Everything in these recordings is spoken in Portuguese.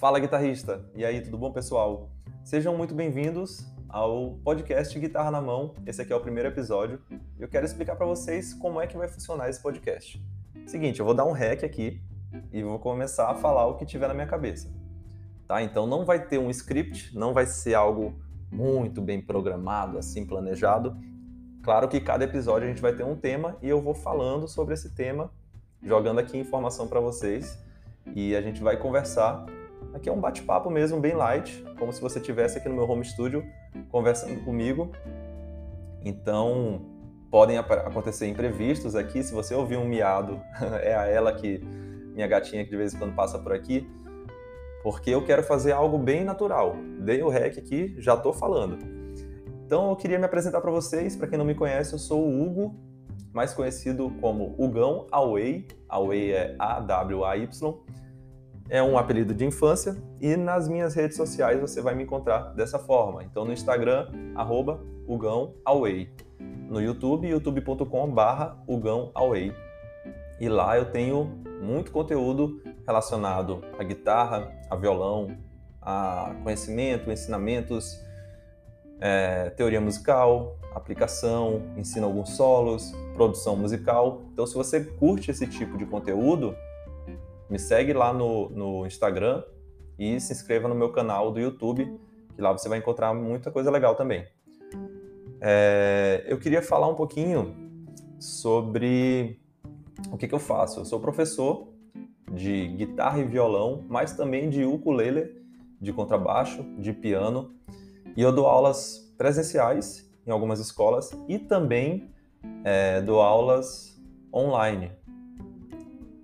Fala guitarrista! E aí, tudo bom, pessoal? Sejam muito bem-vindos ao podcast Guitarra na Mão. Esse aqui é o primeiro episódio eu quero explicar para vocês como é que vai funcionar esse podcast. Seguinte, eu vou dar um rec aqui e vou começar a falar o que tiver na minha cabeça. Tá? Então não vai ter um script, não vai ser algo muito bem programado, assim planejado. Claro que cada episódio a gente vai ter um tema e eu vou falando sobre esse tema, jogando aqui informação para vocês e a gente vai conversar. Aqui é um bate-papo mesmo, bem light, como se você estivesse aqui no meu home studio conversando comigo. Então, podem acontecer imprevistos aqui. Se você ouvir um miado, é a ela que minha gatinha que de vez em quando passa por aqui, porque eu quero fazer algo bem natural. Dei o rec aqui, já estou falando. Então, eu queria me apresentar para vocês. Para quem não me conhece, eu sou o Hugo, mais conhecido como Hugão Away. Away é A-W-A-Y é um apelido de infância e nas minhas redes sociais você vai me encontrar dessa forma. Então no Instagram, arroba ugãoaway. No YouTube, youtube.com barra ugãoaway. E lá eu tenho muito conteúdo relacionado à guitarra, a violão, a conhecimento, ensinamentos, é, teoria musical, aplicação, ensino alguns solos, produção musical. Então se você curte esse tipo de conteúdo, me segue lá no, no Instagram e se inscreva no meu canal do YouTube, que lá você vai encontrar muita coisa legal também. É, eu queria falar um pouquinho sobre o que, que eu faço. Eu sou professor de guitarra e violão, mas também de ukulele, de contrabaixo, de piano, e eu dou aulas presenciais em algumas escolas e também é, dou aulas online.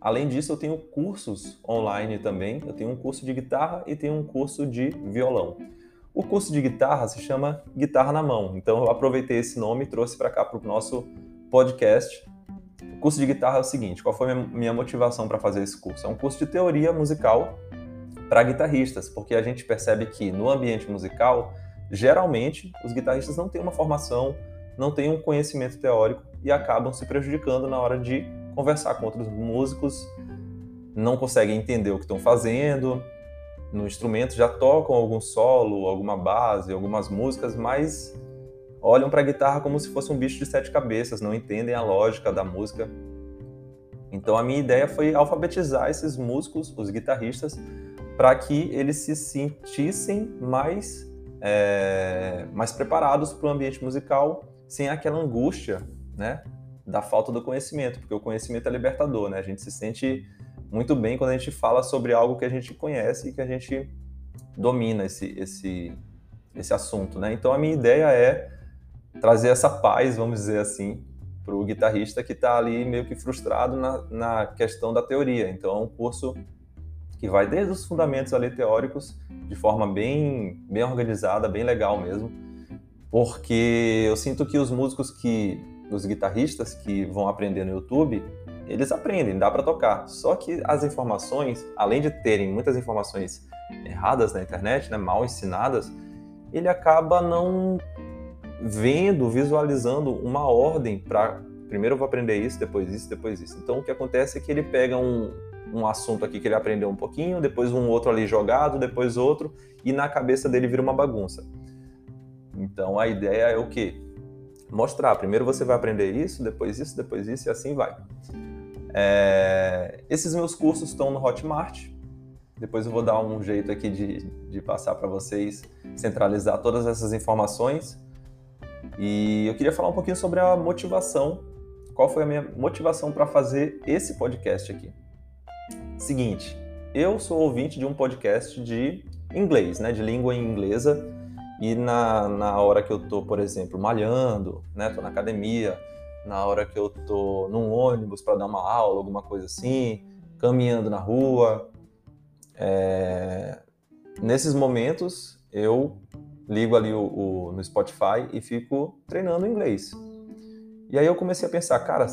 Além disso, eu tenho cursos online também. Eu tenho um curso de guitarra e tenho um curso de violão. O curso de guitarra se chama Guitarra na Mão. Então eu aproveitei esse nome e trouxe para cá para o nosso podcast. O curso de guitarra é o seguinte: qual foi minha motivação para fazer esse curso? É um curso de teoria musical para guitarristas, porque a gente percebe que no ambiente musical, geralmente, os guitarristas não têm uma formação, não têm um conhecimento teórico e acabam se prejudicando na hora de conversar com outros músicos, não conseguem entender o que estão fazendo. No instrumento já tocam algum solo, alguma base, algumas músicas, mas olham para a guitarra como se fosse um bicho de sete cabeças, não entendem a lógica da música. Então a minha ideia foi alfabetizar esses músicos, os guitarristas, para que eles se sentissem mais, é, mais preparados para o ambiente musical, sem aquela angústia, né? Da falta do conhecimento, porque o conhecimento é libertador, né? A gente se sente muito bem quando a gente fala sobre algo que a gente conhece e que a gente domina esse, esse, esse assunto, né? Então a minha ideia é trazer essa paz, vamos dizer assim, para o guitarrista que está ali meio que frustrado na, na questão da teoria. Então é um curso que vai desde os fundamentos ali teóricos de forma bem, bem organizada, bem legal mesmo, porque eu sinto que os músicos que os guitarristas que vão aprender no YouTube, eles aprendem, dá para tocar. Só que as informações, além de terem muitas informações erradas na internet, né, mal ensinadas, ele acaba não vendo, visualizando uma ordem para primeiro eu vou aprender isso, depois isso, depois isso. Então o que acontece é que ele pega um, um assunto aqui que ele aprendeu um pouquinho, depois um outro ali jogado, depois outro, e na cabeça dele vira uma bagunça. Então a ideia é o quê? Mostrar. Primeiro você vai aprender isso, depois isso, depois isso e assim vai. É... Esses meus cursos estão no Hotmart. Depois eu vou dar um jeito aqui de, de passar para vocês, centralizar todas essas informações. E eu queria falar um pouquinho sobre a motivação. Qual foi a minha motivação para fazer esse podcast aqui? Seguinte, eu sou ouvinte de um podcast de inglês, né, de língua inglesa e na, na hora que eu tô, por exemplo, malhando, né, tô na academia, na hora que eu tô num ônibus para dar uma aula, alguma coisa assim, caminhando na rua, é... nesses momentos eu ligo ali o, o, no Spotify e fico treinando inglês. E aí eu comecei a pensar, cara,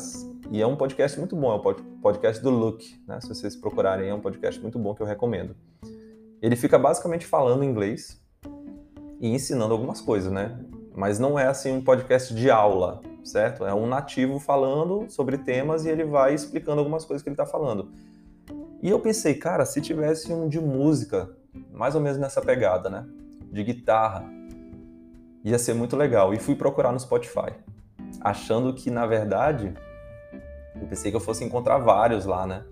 e é um podcast muito bom, é o podcast do Luke, né? Se vocês procurarem, é um podcast muito bom que eu recomendo. Ele fica basicamente falando inglês, e ensinando algumas coisas, né? Mas não é assim um podcast de aula, certo? É um nativo falando sobre temas e ele vai explicando algumas coisas que ele está falando. E eu pensei, cara, se tivesse um de música mais ou menos nessa pegada, né? De guitarra. Ia ser muito legal. E fui procurar no Spotify, achando que, na verdade, eu pensei que eu fosse encontrar vários lá, né?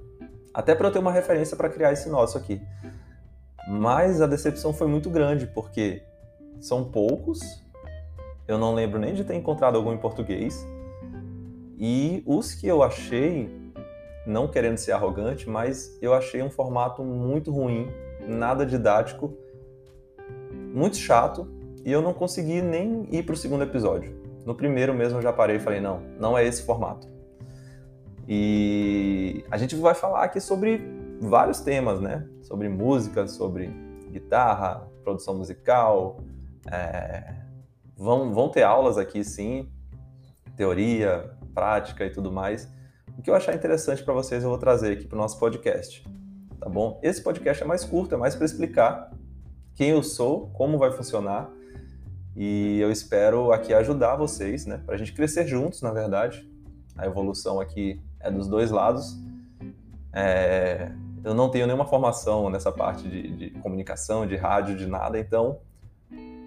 Até para eu ter uma referência para criar esse nosso aqui. Mas a decepção foi muito grande, porque são poucos, eu não lembro nem de ter encontrado algum em português, e os que eu achei, não querendo ser arrogante, mas eu achei um formato muito ruim, nada didático, muito chato, e eu não consegui nem ir para o segundo episódio. No primeiro mesmo eu já parei e falei: não, não é esse formato. E a gente vai falar aqui sobre vários temas, né? Sobre música, sobre guitarra, produção musical. É... Vão, vão ter aulas aqui, sim, teoria, prática e tudo mais. O que eu achar interessante para vocês eu vou trazer aqui para o nosso podcast, tá bom? Esse podcast é mais curto, é mais para explicar quem eu sou, como vai funcionar e eu espero aqui ajudar vocês, né? Para a gente crescer juntos, na verdade. A evolução aqui é dos dois lados. É, eu não tenho nenhuma formação nessa parte de, de, comunicação, de rádio, de nada, então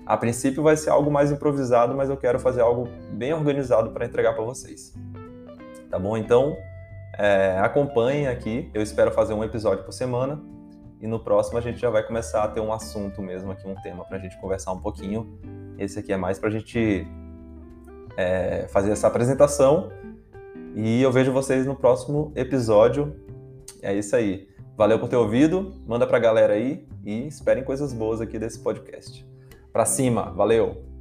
a princípio vai ser algo mais improvisado, mas eu quero fazer algo bem organizado para entregar para vocês. Tá bom? Então é, acompanhem aqui, eu espero fazer um episódio por semana e no próximo a gente já vai começar a ter um assunto mesmo aqui, um tema para a gente conversar um pouquinho. Esse aqui é mais para a gente é, fazer essa apresentação e eu vejo vocês no próximo episódio. É isso aí. Valeu por ter ouvido, manda pra galera aí e esperem coisas boas aqui desse podcast. Pra cima, valeu!